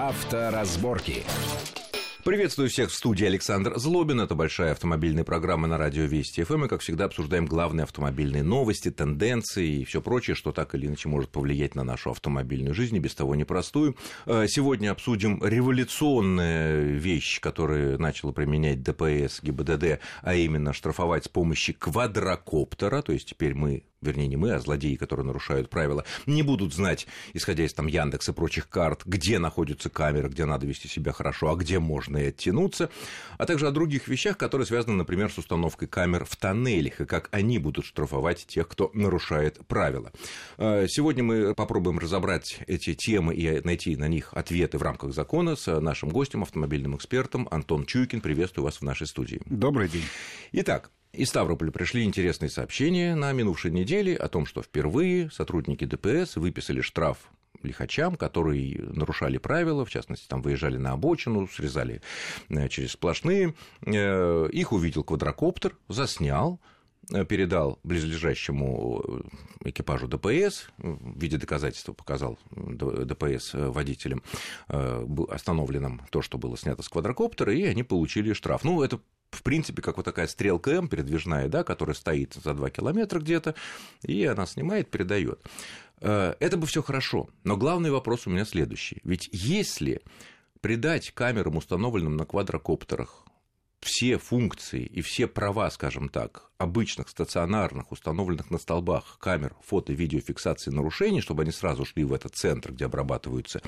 Авторазборки. Приветствую всех в студии Александр Злобин. Это большая автомобильная программа на радио Вести ФМ. И, как всегда, обсуждаем главные автомобильные новости, тенденции и все прочее, что так или иначе может повлиять на нашу автомобильную жизнь, и без того непростую. Э, сегодня обсудим революционную вещь, которую начала применять ДПС ГИБДД, а именно штрафовать с помощью квадрокоптера. То есть теперь мы вернее, не мы, а злодеи, которые нарушают правила, не будут знать, исходя из там Яндекс и прочих карт, где находятся камеры, где надо вести себя хорошо, а где можно и оттянуться, а также о других вещах, которые связаны, например, с установкой камер в тоннелях и как они будут штрафовать тех, кто нарушает правила. Э, сегодня мы попробуем разобрать эти темы и найти на них ответы в рамках закона с нашим гостем, автомобильным экспертом Антон Чуйкин. Приветствую вас в нашей студии. Добрый день. Итак, из Ставрополя пришли интересные сообщения на минувшей неделе о том, что впервые сотрудники ДПС выписали штраф лихачам, которые нарушали правила, в частности, там выезжали на обочину, срезали э, через сплошные. Э, их увидел квадрокоптер, заснял, э, передал близлежащему экипажу ДПС, в виде доказательства показал ДПС водителям остановленным то, что было снято с квадрокоптера, и они получили штраф. Ну, это в принципе, как вот такая стрелка М передвижная, да, которая стоит за 2 километра где-то, и она снимает, передает. Э, это бы все хорошо, но главный вопрос у меня следующий. Ведь если придать камерам, установленным на квадрокоптерах, все функции и все права, скажем так, обычных стационарных, установленных на столбах камер фото- видеофиксации нарушений, чтобы они сразу шли в этот центр, где обрабатываются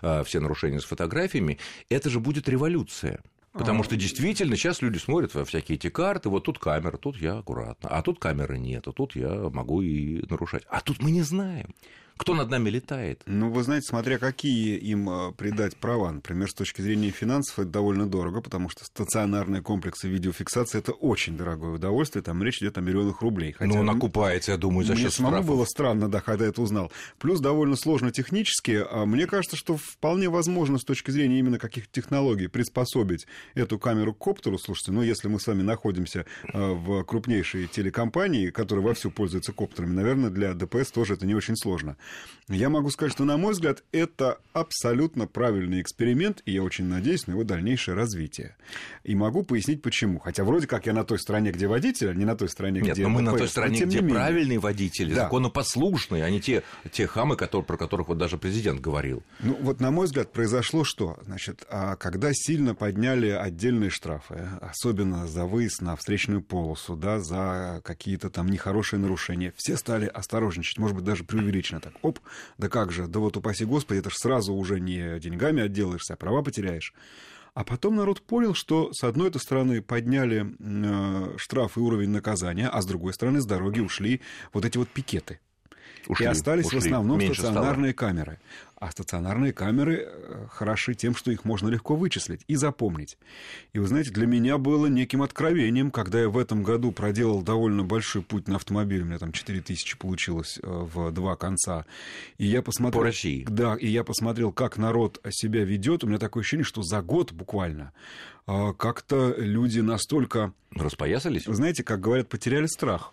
э, все нарушения с фотографиями, это же будет революция. Потому что действительно сейчас люди смотрят во всякие эти карты, вот тут камера, тут я аккуратно, а тут камеры нет, а тут я могу и нарушать. А тут мы не знаем. Кто над нами летает? Ну, вы знаете, смотря какие им э, придать права. Например, с точки зрения финансов это довольно дорого, потому что стационарные комплексы видеофиксации это очень дорогое удовольствие. Там речь идет о миллионах рублей. Хотя, ну, он окупается, я думаю, за счет Мне самому было странно, да, когда это узнал. Плюс довольно сложно технически. А мне кажется, что вполне возможно с точки зрения именно каких технологий приспособить эту камеру к коптеру. Слушайте, ну, если мы с вами находимся э, в крупнейшей телекомпании, которая вовсю пользуется коптерами, наверное, для ДПС тоже это не очень сложно. Я могу сказать, что, на мой взгляд, это абсолютно правильный эксперимент, и я очень надеюсь на его дальнейшее развитие. И могу пояснить, почему. Хотя вроде как я на той стороне, где водитель, а не на той стороне, Нет, где но мы на той стороне, где менее. правильные водители, да. законопослушные, а не те, те хамы, которые, про которых вот даже президент говорил. Ну, вот, на мой взгляд, произошло что? Значит, а когда сильно подняли отдельные штрафы, особенно за выезд на встречную полосу, да, за какие-то там нехорошие нарушения, все стали осторожничать, может быть, даже преувеличенно так. Оп, да как же, да вот упаси Господи, это же сразу уже не деньгами отделаешься, а права потеряешь. А потом народ понял, что с одной стороны подняли э, штраф и уровень наказания, а с другой стороны с дороги ушли вот эти вот пикеты. Ушли, и остались ушли. в основном стационарные стало. камеры. А стационарные камеры э, хороши тем, что их можно легко вычислить и запомнить. И вы знаете, для меня было неким откровением, когда я в этом году проделал довольно большой путь на автомобиле, у меня там 4 тысячи получилось э, в два конца. И я посмотрел... По России. Да, и я посмотрел, как народ себя ведет. У меня такое ощущение, что за год буквально э, как-то люди настолько... Распоясались? Знаете, как говорят, потеряли страх.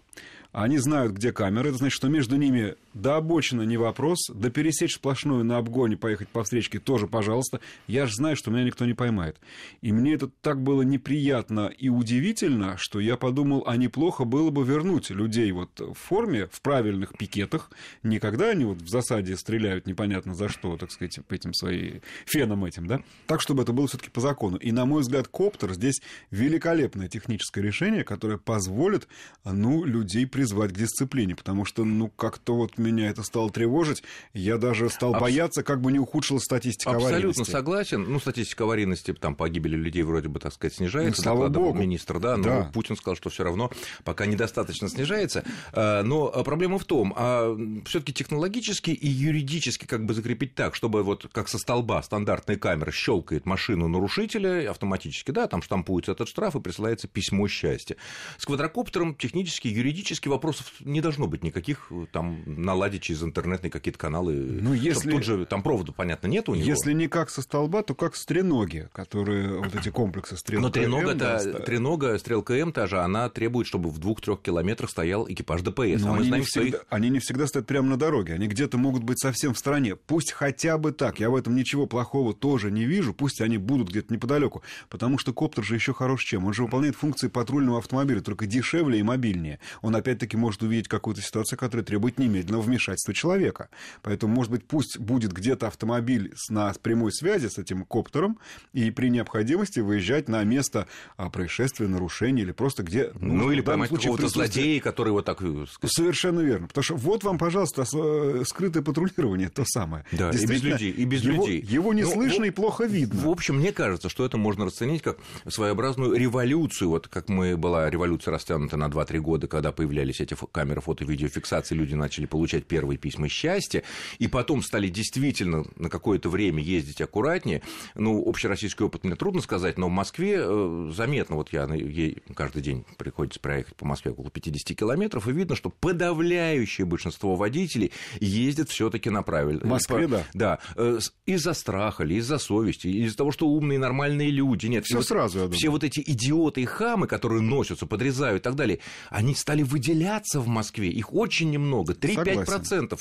Они знают, где камеры. Это значит, что между ними до обочины не вопрос, да пересечь сплошную на обгоне, поехать по встречке тоже, пожалуйста. Я же знаю, что меня никто не поймает. И мне это так было неприятно и удивительно, что я подумал, а неплохо было бы вернуть людей вот в форме, в правильных пикетах. Не когда они вот в засаде стреляют непонятно за что, так сказать, этим своим феном этим, да? Так, чтобы это было все таки по закону. И, на мой взгляд, коптер здесь великолепное техническое решение, которое позволит, ну, людей призвать к дисциплине, потому что, ну, как-то вот меня это стало тревожить, я даже стал Абс... бояться, как бы не ухудшилась статистика Абсолютно аварийности. Абсолютно согласен. Ну, статистика аварийности, там, погибели людей вроде бы, так сказать, снижается, ну, слава богу. министр, да, но да. Путин сказал, что все равно пока недостаточно снижается. Но проблема в том, а все таки технологически и юридически как бы закрепить так, чтобы вот как со столба стандартная камера щелкает машину нарушителя автоматически, да, там штампуется этот штраф и присылается письмо счастья. С квадрокоптером технически, юридически вопросов не должно быть никаких, там, на наладить через интернетные какие-то каналы. Ну, если... Тут же, там провода, понятно, нет у него. Если не как со столба, то как с треноги, которые, вот эти комплексы стрелка Но тренога, да, тренога, стрелка М та же, она требует, чтобы в двух-трех километрах стоял экипаж ДПС. Но а они, знаем, не всегда, их... они не всегда стоят прямо на дороге, они где-то могут быть совсем в стороне. Пусть хотя бы так, я в этом ничего плохого тоже не вижу, пусть они будут где-то неподалеку, потому что коптер же еще хорош чем? Он же выполняет функции патрульного автомобиля, только дешевле и мобильнее. Он опять-таки может увидеть какую-то ситуацию, которая требует немедленного вмешательства человека. Поэтому, может быть, пусть будет где-то автомобиль на прямой связи с этим коптером, и при необходимости выезжать на место а, происшествия, нарушения или просто где... Ну, ну или поймать какого-то злодея, который вот так... Э, Совершенно верно. Потому что вот вам, пожалуйста, э, скрытое патрулирование, то самое. Да, и без людей. И без его, людей. Его не ну, слышно в, и плохо видно. В общем, мне кажется, что это можно расценить как своеобразную революцию. Вот как мы была революция растянута на 2-3 года, когда появлялись эти камеры фото-видеофиксации, люди начали получать первые письма счастья, и потом стали действительно на какое-то время ездить аккуратнее. Ну, общероссийский опыт мне трудно сказать, но в Москве э, заметно, вот я ей каждый день приходится проехать по Москве около 50 километров, и видно, что подавляющее большинство водителей ездят все таки на правильно. В Москве, да. Да, э, из-за страха или из-за совести, из-за того, что умные нормальные люди. Нет, все сразу, вот, Все вот эти идиоты и хамы, которые носятся, подрезают и так далее, они стали выделяться в Москве. Их очень немного, 3-5%,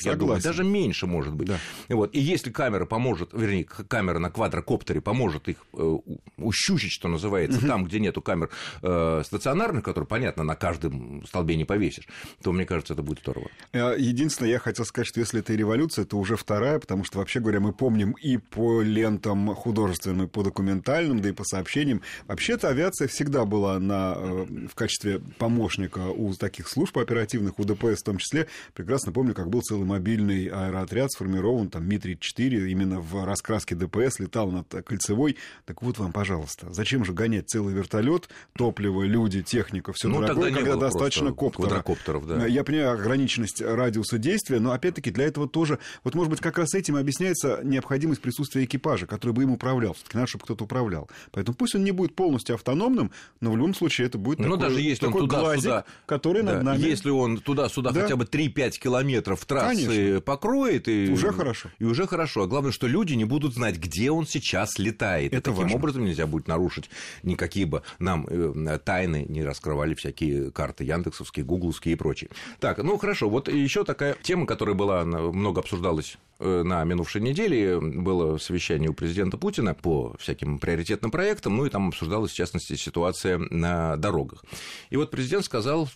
я думаю, даже меньше, может быть. Да. Вот. И если камера поможет, вернее, камера на квадрокоптере поможет их э, ущучить, что называется, угу. там, где нету камер э, стационарных, которые, понятно, на каждом столбе не повесишь, то, мне кажется, это будет здорово. Э, единственное, я хотел сказать, что если это и революция, то уже вторая, потому что, вообще говоря, мы помним и по лентам художественным, и по документальным, да и по сообщениям. Вообще-то авиация всегда была на, э, в качестве помощника у таких служб оперативных, у ДПС в том числе. Прекрасно помню, как был целый мобильный аэроотряд сформирован, там Ми-34, именно в раскраске ДПС, летал над Кольцевой. Так вот вам, пожалуйста, зачем же гонять целый вертолет, топливо, люди, техника, все ну, дорогое, когда достаточно коптера. Да. Я понимаю ограниченность радиуса действия, но опять-таки для этого тоже, вот может быть как раз этим объясняется необходимость присутствия экипажа, который бы им управлял. Все-таки надо, чтобы кто-то управлял. Поэтому пусть он не будет полностью автономным, но в любом случае это будет ну, такой, даже если такой он туда, глазик, сюда, который да, над нами... Если он туда-сюда да. хотя бы 3-5 километров трассы Конечно. покроет... И... Уже хорошо. И уже хорошо. А главное, что люди не будут знать, где он сейчас летает. Это и таким важно. образом нельзя будет нарушить никакие бы нам э, тайны, не раскрывали всякие карты яндексовские, гугловские и прочие. Так, ну хорошо, вот еще такая тема, которая была, много обсуждалась э, на минувшей неделе, было совещание у президента Путина по всяким приоритетным проектам, ну и там обсуждалась, в частности, ситуация на дорогах. И вот президент сказал,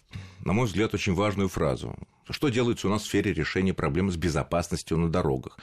на мой взгляд, очень важную фразу. Что делается у нас в сфере решения проблем с безопасностью на дорогах?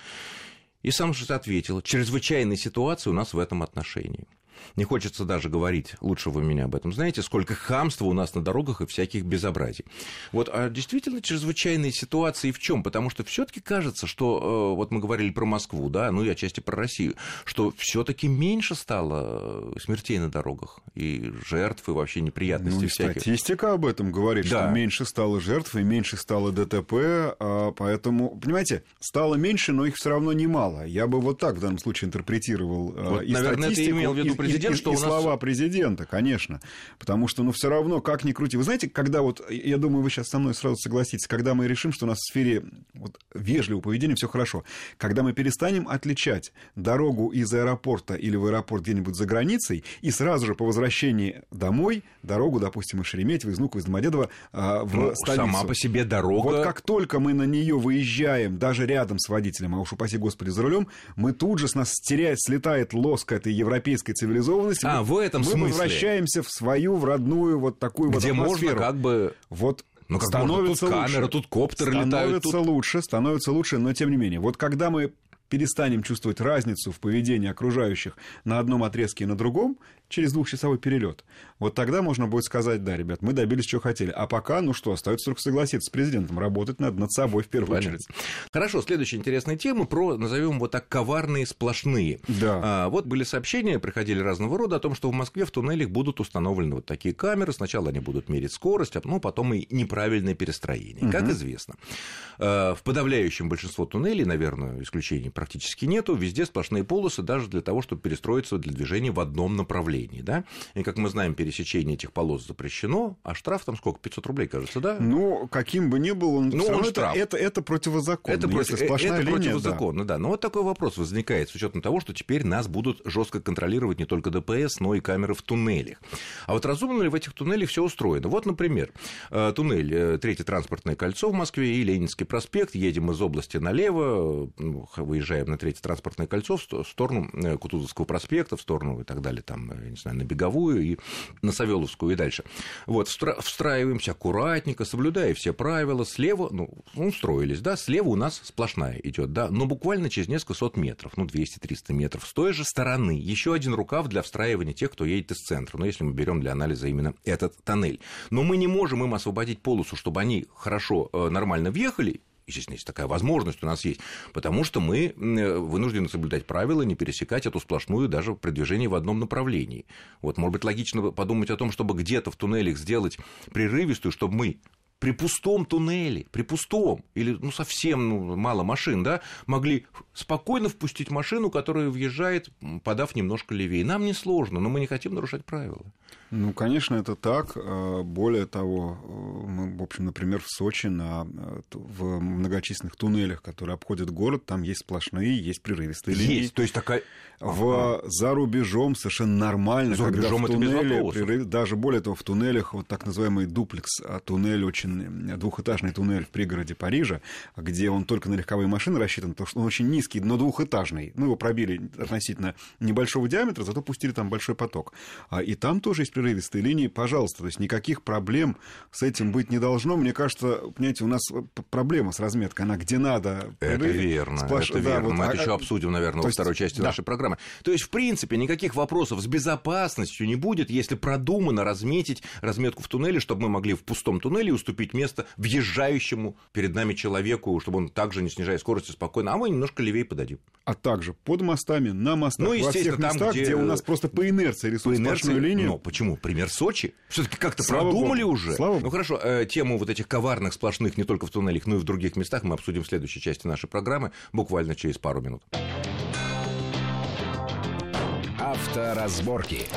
И сам же ответил, чрезвычайная ситуация у нас в этом отношении. Не хочется даже говорить, лучше вы меня об этом знаете, сколько хамства у нас на дорогах и всяких безобразий. Вот, а действительно чрезвычайные ситуации в чем? Потому что все-таки кажется, что э, вот мы говорили про Москву, да, ну и отчасти про Россию, что все-таки меньше стало э, смертей на дорогах и жертв и вообще неприятностей ну, всяких. Статистика об этом говорит, да. что меньше стало жертв и меньше стало ДТП, а поэтому, понимаете, стало меньше, но их все равно немало. Я бы вот так в данном случае интерпретировал э, вот, и наверное, ты имел в виду президент, и, что и, у нас... слова президента, конечно. Потому что, ну, все равно, как ни крути. Вы знаете, когда вот, я думаю, вы сейчас со мной сразу согласитесь, когда мы решим, что у нас в сфере вот, вежливого поведения все хорошо, когда мы перестанем отличать дорогу из аэропорта или в аэропорт где-нибудь за границей, и сразу же по возвращении домой дорогу, допустим, из Шереметьево, из Внуково, из Домодедово э, в ну, столицу. Сама по себе дорога. Вот как только мы на нее выезжаем, даже рядом с водителем, а уж упаси господи за рулем, мы тут же с нас теряет, слетает лоск этой европейской цивилизации цивилизованности. А, в этом мы смысле. возвращаемся в свою, в родную вот такую Где вот атмосферу. можно как бы... Вот ну, как становится можно? Тут камера, тут коптеры становится летают. Становится тут... лучше, становится лучше, но тем не менее. Вот когда мы перестанем чувствовать разницу в поведении окружающих на одном отрезке и на другом, через двухчасовой перелет. Вот тогда можно будет сказать, да, ребят, мы добились, чего хотели. А пока, ну что, остается только согласиться с президентом. Работать надо над собой в первую Понятно. очередь. Хорошо, следующая интересная тема про, назовем вот так, коварные сплошные. Да. А, вот были сообщения, приходили разного рода о том, что в Москве в туннелях будут установлены вот такие камеры. Сначала они будут мерить скорость, а ну, потом и неправильное перестроение. Угу. Как известно, а, в подавляющем большинстве туннелей, наверное, исключений практически нету, везде сплошные полосы даже для того, чтобы перестроиться для движения в одном направлении направлении, да, и, как мы знаем, пересечение этих полос запрещено, а штраф там сколько, 500 рублей, кажется, да? Ну, каким бы ни был, он, ну, он штраф. Это, это, противозаконно. Это, против, это линия, противозаконно, да. да. Но вот такой вопрос возникает с учетом того, что теперь нас будут жестко контролировать не только ДПС, но и камеры в туннелях. А вот разумно ли в этих туннелях все устроено? Вот, например, э, туннель э, Третье транспортное кольцо в Москве и Ленинский проспект. Едем из области налево, выезжаем на Третье транспортное кольцо в сторону э, Кутузовского проспекта, в сторону и так далее, там, я не знаю, на Беговую и на Савеловскую и дальше. Вот, встраиваемся аккуратненько, соблюдая все правила. Слева, ну, устроились, да, слева у нас сплошная идет, да, но буквально через несколько сот метров, ну, 200-300 метров. С той же стороны еще один рукав для встраивания тех, кто едет из центра, ну, если мы берем для анализа именно этот тоннель. Но мы не можем им освободить полосу, чтобы они хорошо, э, нормально въехали, естественно, есть такая возможность у нас есть, потому что мы вынуждены соблюдать правила, не пересекать эту сплошную даже при движении в одном направлении. Вот, может быть, логично подумать о том, чтобы где-то в туннелях сделать прерывистую, чтобы мы при пустом туннеле, при пустом, или ну, совсем ну, мало машин, да, могли спокойно впустить машину, которая въезжает, подав немножко левее. Нам не сложно, но мы не хотим нарушать правила. Ну, конечно, это так. А, более того, э, мы, в общем, например, в Сочи на, э, в многочисленных туннелях, которые обходят город, там есть сплошные, есть прерывистые линии. Есть, то есть такая... В, За рубежом совершенно нормально, за когда в туннеле, прерыв, даже более того, в туннелях, вот так называемый дуплекс, а туннель очень, двухэтажный туннель в пригороде Парижа, где он только на легковые машины рассчитан, потому что он очень низкий, но двухэтажный. Ну, его пробили относительно небольшого диаметра, зато пустили там большой поток. А И там тоже есть прерывистой линии, пожалуйста, то есть никаких проблем с этим быть не должно. Мне кажется, понимаете, у нас проблема с разметкой, она где надо. Это верно, сплош... это да, верно. Вот, Мы а... это еще обсудим, наверное, во есть... второй части да. нашей программы. То есть, в принципе, никаких вопросов с безопасностью не будет, если продуманно разметить разметку в туннеле, чтобы мы могли в пустом туннеле уступить место въезжающему перед нами человеку, чтобы он также, не снижая скорости, спокойно, а мы немножко левее подадим. А также под мостами, на мостах, ну, во всех местах, там, где... где у нас просто по инерции рисуют по инерции, линию. Ну, почему? Пример Сочи. Все-таки как-то продумали Богу. уже. Слава ну хорошо, э, тему вот этих коварных сплошных не только в туннелях, но и в других местах мы обсудим в следующей части нашей программы буквально через пару минут. Авторазборки.